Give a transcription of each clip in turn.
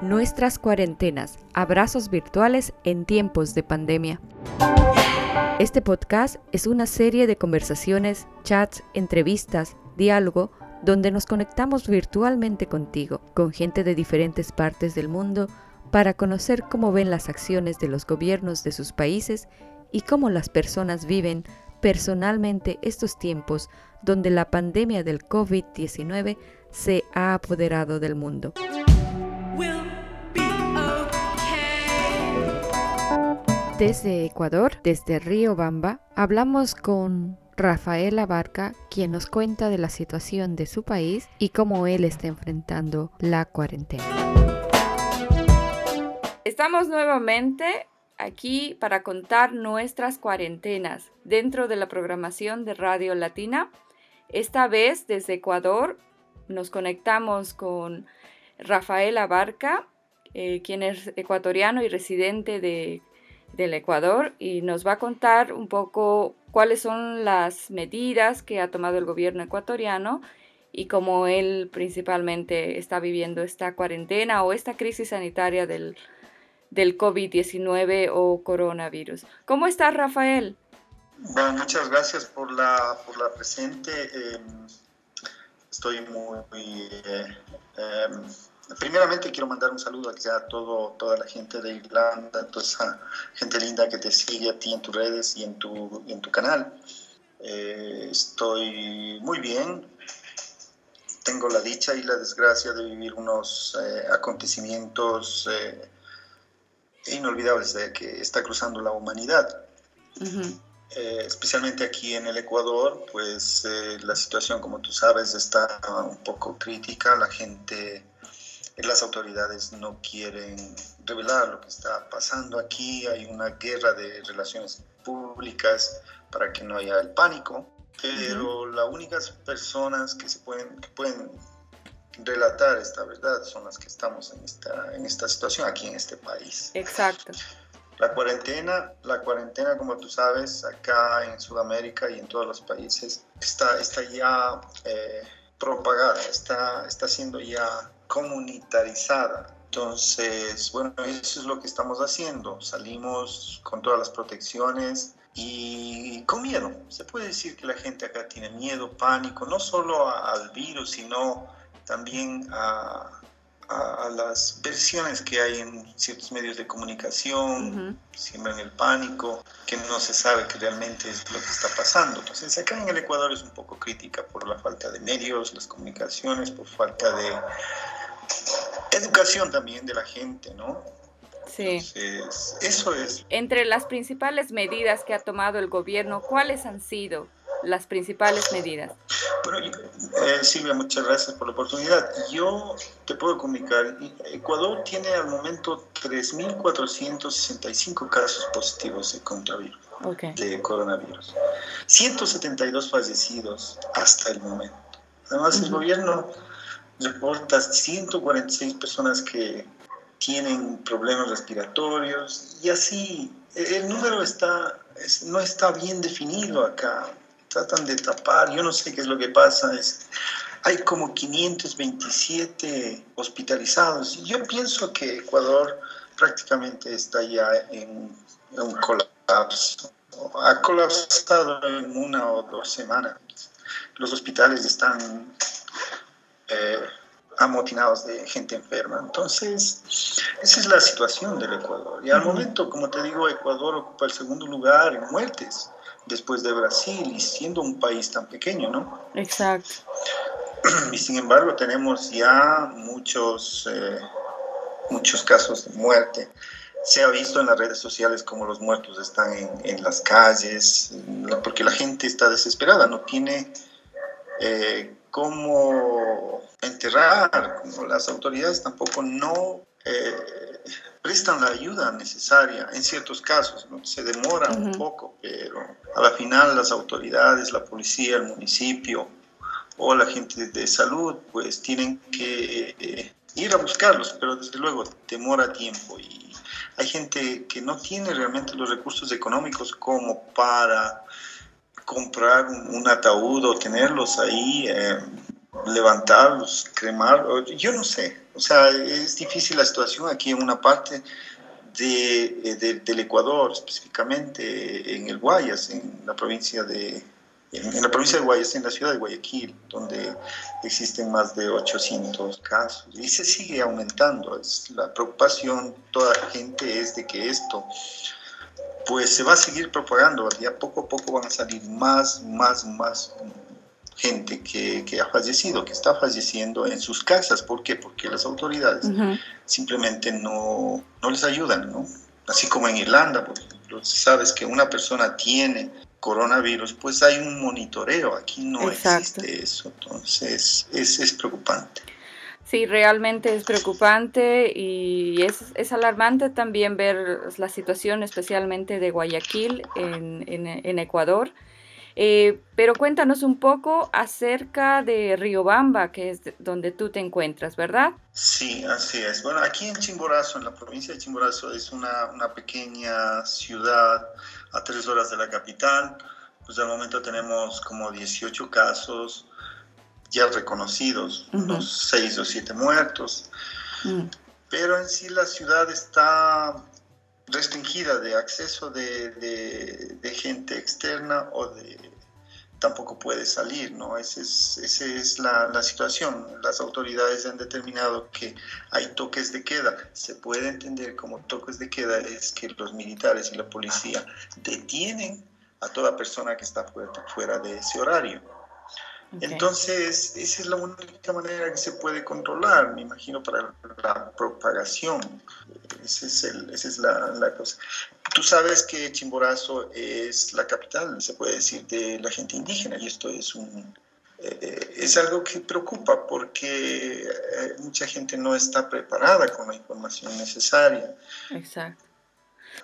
Nuestras cuarentenas, abrazos virtuales en tiempos de pandemia. Este podcast es una serie de conversaciones, chats, entrevistas, diálogo, donde nos conectamos virtualmente contigo, con gente de diferentes partes del mundo, para conocer cómo ven las acciones de los gobiernos de sus países y cómo las personas viven personalmente estos tiempos donde la pandemia del COVID-19 se ha apoderado del mundo. Desde Ecuador, desde Río Bamba, hablamos con Rafael Abarca, quien nos cuenta de la situación de su país y cómo él está enfrentando la cuarentena. Estamos nuevamente aquí para contar nuestras cuarentenas dentro de la programación de Radio Latina. Esta vez desde Ecuador nos conectamos con Rafael Abarca, eh, quien es ecuatoriano y residente de, del Ecuador, y nos va a contar un poco cuáles son las medidas que ha tomado el gobierno ecuatoriano y cómo él principalmente está viviendo esta cuarentena o esta crisis sanitaria del, del COVID-19 o coronavirus. ¿Cómo estás, Rafael? Bueno, muchas gracias por la, por la presente. Em, estoy muy... Eh, em, primeramente quiero mandar un saludo a todo, toda la gente de Irlanda, toda esa gente linda que te sigue a ti en tus redes y en tu, en tu canal. Eh, estoy muy bien. Tengo la dicha y la desgracia de vivir unos eh, acontecimientos inolvidables de que está cruzando la humanidad. Eh, especialmente aquí en el Ecuador, pues eh, la situación, como tú sabes, está un poco crítica. La gente, las autoridades no quieren revelar lo que está pasando aquí. Hay una guerra de relaciones públicas para que no haya el pánico. Pero las únicas personas que se pueden, que pueden relatar esta verdad son las que estamos en esta, en esta situación aquí en este país. Exacto. La cuarentena, la cuarentena, como tú sabes, acá en Sudamérica y en todos los países, está, está ya eh, propagada, está, está siendo ya comunitarizada. Entonces, bueno, eso es lo que estamos haciendo. Salimos con todas las protecciones y con miedo. Se puede decir que la gente acá tiene miedo, pánico, no solo al virus, sino también a, las versiones que hay en ciertos medios de comunicación, siempre en el pánico, que no se sabe que realmente es lo que está pasando. Entonces acá en el Ecuador es un poco crítica por la falta de medios, las comunicaciones, por falta de educación también de la gente, ¿no? Sí. Entonces, eso es. Entre las principales medidas que ha tomado el gobierno, ¿cuáles han sido? Las principales medidas? Bueno, eh, Silvia, muchas gracias por la oportunidad. Yo te puedo comunicar, Ecuador tiene al momento 3.465 casos positivos de coronavirus. de coronavirus. 172 fallecidos hasta el momento. Además, el gobierno reporta 146 personas que tienen problemas respiratorios y así el número está, no está bien definido acá tratan de tapar, yo no sé qué es lo que pasa, es, hay como 527 hospitalizados y yo pienso que Ecuador prácticamente está ya en, un colapso, ha colapsado en una o dos semanas. Los hospitales están eh, amotinados de gente enferma. Entonces, esa es la situación del Ecuador. Y al momento, como te digo, Ecuador ocupa el segundo lugar en muertes después de Brasil y siendo un país tan pequeño, ¿no? Exacto. Y sin embargo tenemos ya muchos, eh, muchos casos de muerte. Se ha visto en las redes sociales como los muertos están en, en las calles, porque la gente está desesperada, no tiene eh, cómo enterrar, como las autoridades tampoco no eh, prestan la ayuda necesaria en ciertos casos, ¿no? se demora un poco, pero a la final las autoridades, la policía, el municipio o la gente de salud, pues tienen que eh, ir a buscarlos, pero desde luego demora tiempo y hay gente que no tiene realmente los recursos económicos como para comprar un, ataúd o tenerlos ahí, eh, levantarlos, cremar, yo no sé. O sea, es difícil la situación aquí en una parte de, de, del Ecuador, específicamente en el Guayas, en la provincia de, en la provincia de Guayas, en la ciudad de Guayaquil, donde existen más de 800 casos y se sigue aumentando. La preocupación toda la gente es de que esto pues se va a seguir propagando, ya poco a poco van a salir más, más, más gente que, que ha fallecido, que está falleciendo en sus casas. ¿Por qué? Porque las autoridades simplemente no, no les ayudan, ¿no? Así como en Irlanda, por ejemplo, sabes que una persona tiene coronavirus, pues hay un monitoreo, aquí no existe eso, entonces es, es, preocupante. Sí, realmente es preocupante y es, es, alarmante también ver la situación especialmente de Guayaquil en, en, en Ecuador. Eh, pero cuéntanos un poco acerca de Riobamba, que es donde tú te encuentras, ¿verdad? Sí, así es. Bueno, aquí en Chimborazo, en la provincia de Chimborazo, es una, una pequeña ciudad a tres horas de la capital. Pues al momento tenemos como 18 casos ya reconocidos, unos 6 o 7 muertos. Mm. Pero en sí la ciudad está restringida de acceso de, de, de gente externa o de tampoco puede salir, ¿no? Esa es, esa es la, la, situación. Las autoridades han determinado que hay toques de queda. Se puede entender como toques de queda es que los militares y la policía detienen a toda persona que está fuera, fuera de ese horario. Entonces, esa es la única manera que se puede controlar, me imagino, para la propagación. Esa es, el, esa es la, la, cosa. Tú sabes que Chimborazo es la capital, se puede decir, de la gente indígena, y esto es un, eh, es algo que preocupa porque eh, mucha gente no está preparada con la información necesaria. Exacto.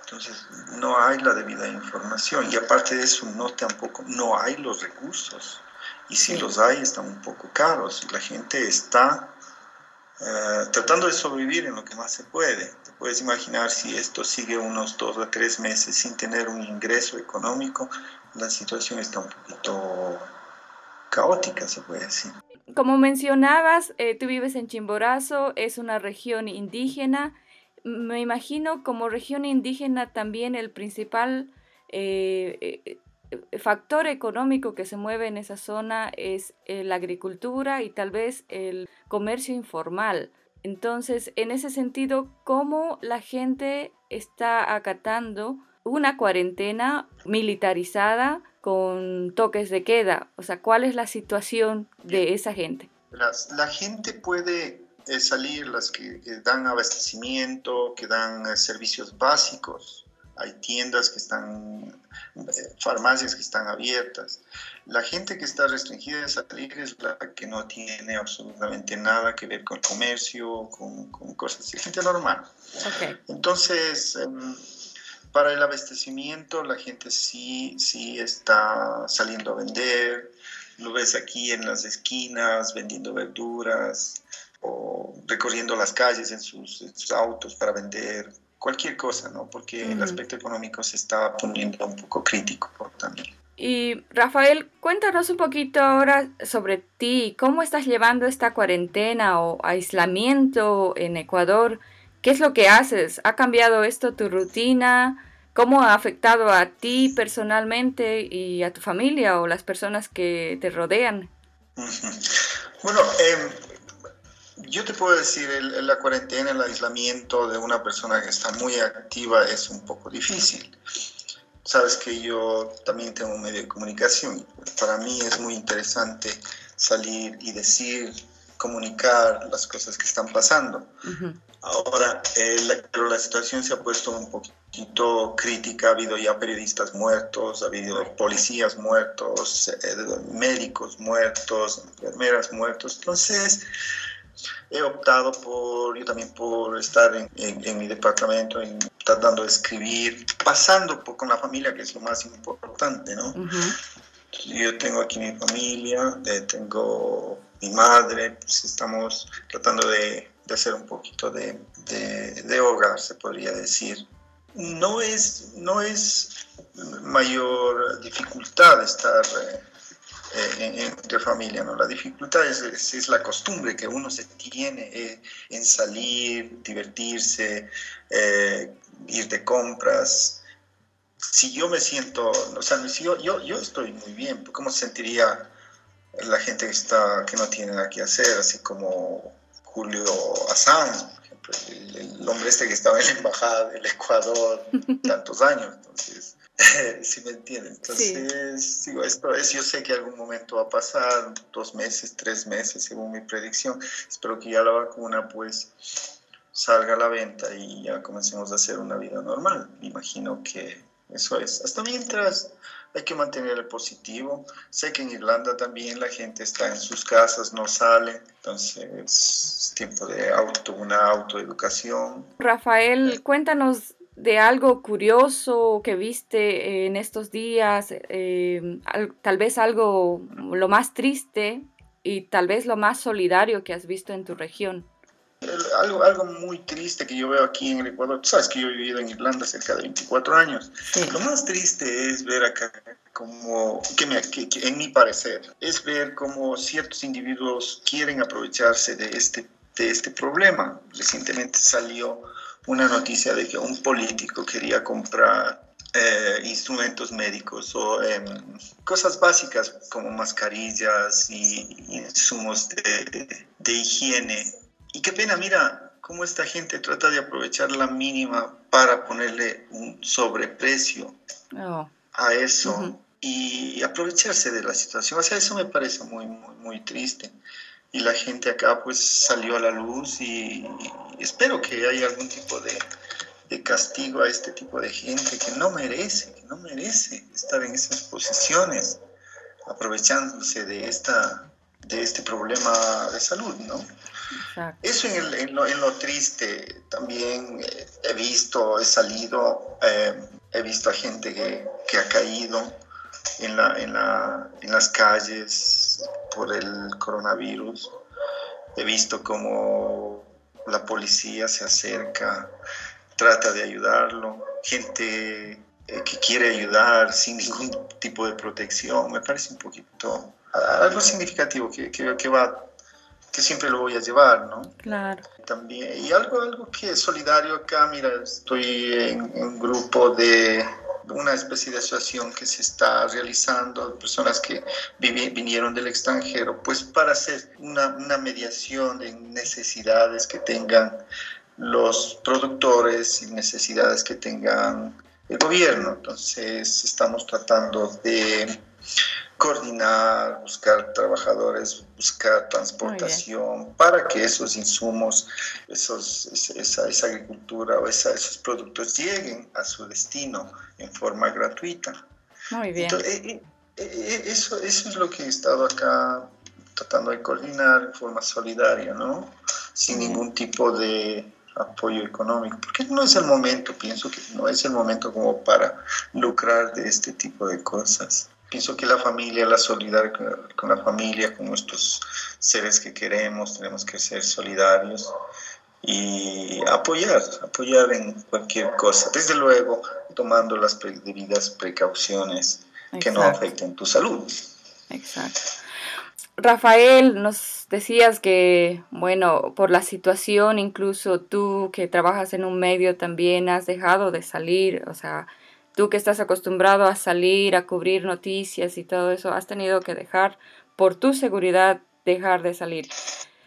Entonces, no hay la debida información y aparte de eso, no tampoco, no hay los recursos y si los hay están un poco caros. La gente está eh, tratando de sobrevivir en lo que más se puede. Te puedes imaginar si esto sigue unos dos o tres meses sin tener un ingreso económico, la situación está un poquito caótica, se puede decir. Como mencionabas, eh, tú vives en Chimborazo, es una región indígena. Me imagino como región indígena también el principal eh, eh, factor económico que se mueve en esa zona es eh, la agricultura y tal vez el comercio informal. Entonces, en ese sentido, ¿cómo la gente está acatando una cuarentena militarizada con toques de queda? O sea, ¿cuál es la situación de esa gente? la gente puede eh, salir, las que, que, dan abastecimiento, que dan servicios básicos, hay tiendas que están, eh, farmacias que están abiertas. La gente que está restringida de salir es la que no tiene absolutamente nada que ver con comercio, con, con cosas de gente normal. Entonces, em, para el abastecimiento, la gente sí, sí está saliendo a vender. Lo ves aquí en las esquinas vendiendo verduras o recorriendo las calles en sus, en sus autos para vender cualquier cosa, ¿no? Porque el aspecto económico se está poniendo un poco crítico también. Y Rafael, cuéntanos un poquito ahora sobre ti, cómo estás llevando esta cuarentena o aislamiento en Ecuador, qué es lo que haces, ha cambiado esto tu rutina, cómo ha afectado a ti personalmente y a tu familia o las personas que te rodean. Bueno, eh, yo te puedo decir, el, la cuarentena, el aislamiento de una persona que está muy activa es un poco difícil. Sabes que yo también tengo un medio de comunicación. Para mí es muy interesante salir y decir, comunicar las cosas que están pasando. Ahora, eh, la, pero la situación se ha puesto un poquito crítica. Ha habido ya periodistas muertos, ha habido policías muertos, eh, médicos muertos, enfermeras muertos. Entonces, he optado por, yo también por estar en, en, mi departamento, en, tratando de escribir, pasando por, con la familia, que es lo más importante, ¿no? Yo tengo aquí mi familia, tengo mi madre, pues estamos tratando de, de hacer un poquito de, de, de, hogar, se podría decir. no es, no es mayor dificultad estar eh, eh, entre familia, ¿no? La dificultad es, es, la costumbre que uno se tiene eh, en salir, divertirse, ir de compras. Si yo me siento, o sea, si yo, yo, yo estoy muy bien, ¿cómo se sentiría la gente que, está, que no tiene nada que hacer, así como Julio Assange, el, hombre este que estaba en la embajada del Ecuador tantos años, entonces, si me entienden. Entonces, digo, esto es, yo sé que algún momento va a pasar, dos meses, tres meses, según mi predicción. Espero que ya la vacuna, pues, salga a la venta y ya comencemos a hacer una vida normal. Me imagino que eso es. Hasta mientras hay que mantener el positivo. Sé que en Irlanda también la gente está en sus casas, no sale, entonces es tiempo de auto, una autoeducación. Rafael, cuéntanos de algo curioso que viste en estos días, eh, tal vez algo lo más triste y tal vez lo más solidario que has visto en tu región. Algo, algo muy triste que yo veo aquí en el Ecuador, tú sabes que yo he vivido en Irlanda cerca de 24 años, lo más triste es ver acá como, que, me, que, en mi parecer, es ver cómo ciertos individuos quieren aprovecharse de este, de este problema. Recientemente salió una noticia de que un político quería comprar eh, instrumentos médicos o em, cosas básicas como mascarillas y insumos de, de higiene y qué pena, mira cómo esta gente trata de aprovechar la mínima para ponerle un sobreprecio oh. a eso y aprovecharse de la situación. O sea, eso me parece muy, muy, muy triste. Y la gente acá pues salió a la luz y, espero que haya algún tipo de, de castigo a este tipo de gente que no merece, que no merece estar en esas posiciones, aprovechándose de, esta, de este problema de salud, ¿no? Eso en, lo, triste también eh, he visto, he salido, eh, he visto a gente que, ha caído en, la, en, la, en las calles por el coronavirus. He visto cómo la policía se acerca, trata de ayudarlo, gente eh, que quiere ayudar sin ningún tipo de protección. Me parece un poquito algo significativo que, que, que va que siempre lo voy a llevar, ¿no? Claro. También, y algo, algo que es solidario acá, mira, estoy en, un grupo de una especie de asociación que se está realizando, personas que vinieron del extranjero, pues para hacer una, una mediación de necesidades que tengan los productores y necesidades que tengan el gobierno. Entonces estamos tratando de coordinar, buscar trabajadores, buscar transportación para que esos insumos, esos, esa, esa agricultura o esos productos lleguen a su destino en forma gratuita. Muy bien. Eh, eh, eh, eso, eso es lo que he estado acá tratando de coordinar en forma solidaria, ¿no? Sin ningún tipo de apoyo económico, porque no es el momento, pienso que no es el momento como para lucrar de este tipo de cosas. Pienso que la familia, la solidaridad con la familia, con nuestros seres que queremos, tenemos que ser solidarios y apoyar, apoyar en cualquier cosa, desde luego tomando las debidas precauciones que no afecten tu salud. Exacto. Rafael, nos decías que, bueno, por la situación, incluso tú que trabajas en un medio también has dejado de salir, o sea, tú que estás acostumbrado a salir, a cubrir noticias y todo eso, has tenido que dejar, por tu seguridad, dejar de salir.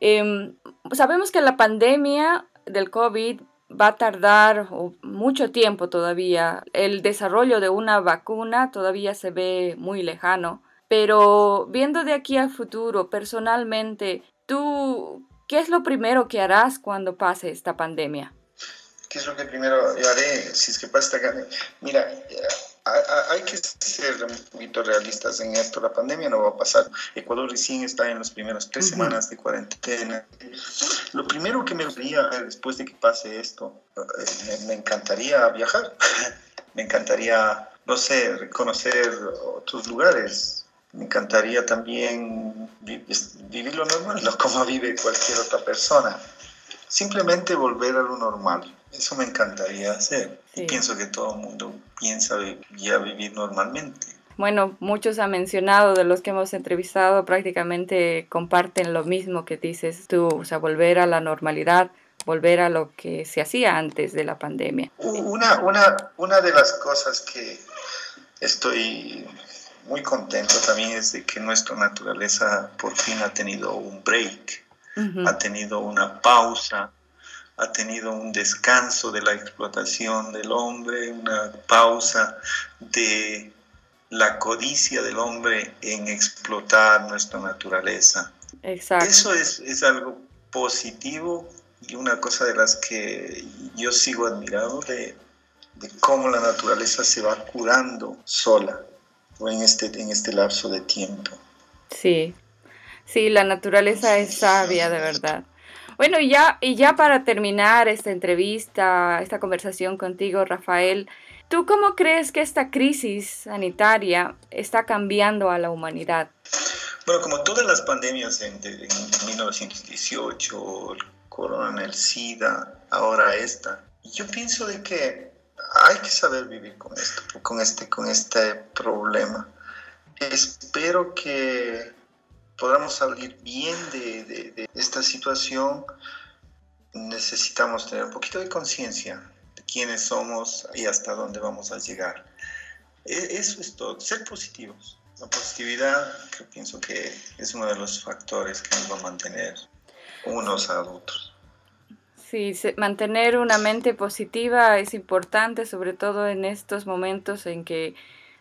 Em, sabemos que la pandemia del COVID va a tardar mucho tiempo todavía. El desarrollo de una vacuna todavía se ve muy lejano. Pero viendo de aquí al futuro, personalmente, ¿tú qué es lo primero que harás cuando pase esta pandemia? ¿Qué es lo que primero haré si es que pasa esta... Mira, hay que ser un poquito realistas en esto. La pandemia no va a pasar. Ecuador recién está en las primeras tres semanas de cuarentena. Lo primero que me gustaría después de que pase esto, eh, me encantaría viajar. me encantaría, no sé, conocer otros lugares. Me encantaría también vivir lo normal, como vive cualquier otra persona. Simplemente volver a lo normal Eso me encantaría hacer. Y pienso que todo el mundo piensa ya vivir normalmente. Bueno, muchos han mencionado de los que hemos entrevistado prácticamente comparten lo mismo que dices tú, o sea, volver a la normalidad, volver a lo que se hacía antes de la pandemia. Una, una, una de las cosas que estoy muy contento también es de que nuestra naturaleza por fin ha tenido un break, ha tenido una pausa, ha tenido un descanso de la explotación del hombre, una pausa de la codicia del hombre en explotar nuestra naturaleza. Exacto. Eso es, es algo positivo y una cosa de las que yo sigo admirado de, de cómo la naturaleza se va curando sola en este, en este lapso de tiempo. Sí, sí, la naturaleza es sabia, de verdad. Bueno, y ya, y ya para terminar esta entrevista, esta conversación contigo, Rafael, ¿tú cómo crees que esta crisis sanitaria está cambiando a la humanidad? Bueno, como todas las pandemias en, en 1918, el corona, el SIDA, ahora esta, yo pienso de que hay que saber vivir con esto, con este, con este problema. Espero que podamos salir bien de, esta situación. Necesitamos tener un poquito de conciencia de quiénes somos y hasta dónde vamos a llegar. E, eso es todo, ser positivos. La positividad, que pienso que es uno de los factores que nos va a mantener unos a otros. Sí, mantener una mente positiva es importante, sobre todo en estos momentos en que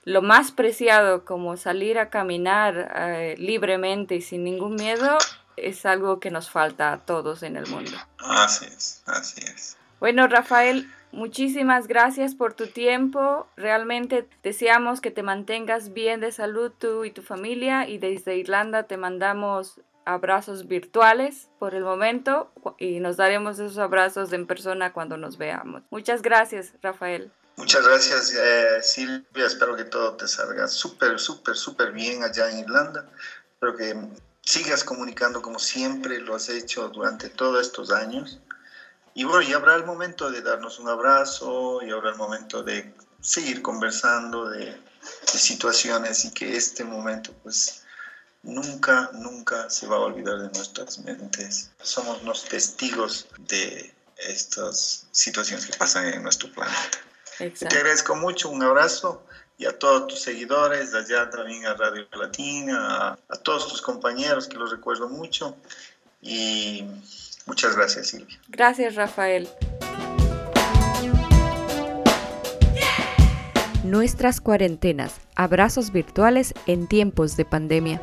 lo más preciado como salir a caminar eh, libremente y sin ningún miedo es algo que nos falta a todos en el mundo. Así es, así es. Bueno, Rafael, muchísimas gracias por tu tiempo. Realmente deseamos que te mantengas bien de salud tú y tu familia y desde Irlanda te mandamos abrazos virtuales por el momento y nos daremos esos abrazos en persona cuando nos veamos. Muchas gracias, Rafael. Muchas gracias, eh, Silvia. Espero que todo te salga súper, súper, súper bien allá en Irlanda. Espero que sigas comunicando como siempre lo has hecho durante todos estos años. Y bueno, ya habrá el momento de darnos un abrazo y habrá el momento de seguir conversando de, de situaciones y que este momento pues nunca, nunca se va a olvidar de nuestras mentes. Somos los testigos de estas situaciones que pasan en nuestro planeta. Te agradezco mucho, un abrazo y a todos tus seguidores, allá también a Radio Latina, a, a todos tus compañeros que los recuerdo mucho y muchas gracias Silvia. Gracias Rafael. Nuestras cuarentenas, abrazos virtuales en tiempos de pandemia.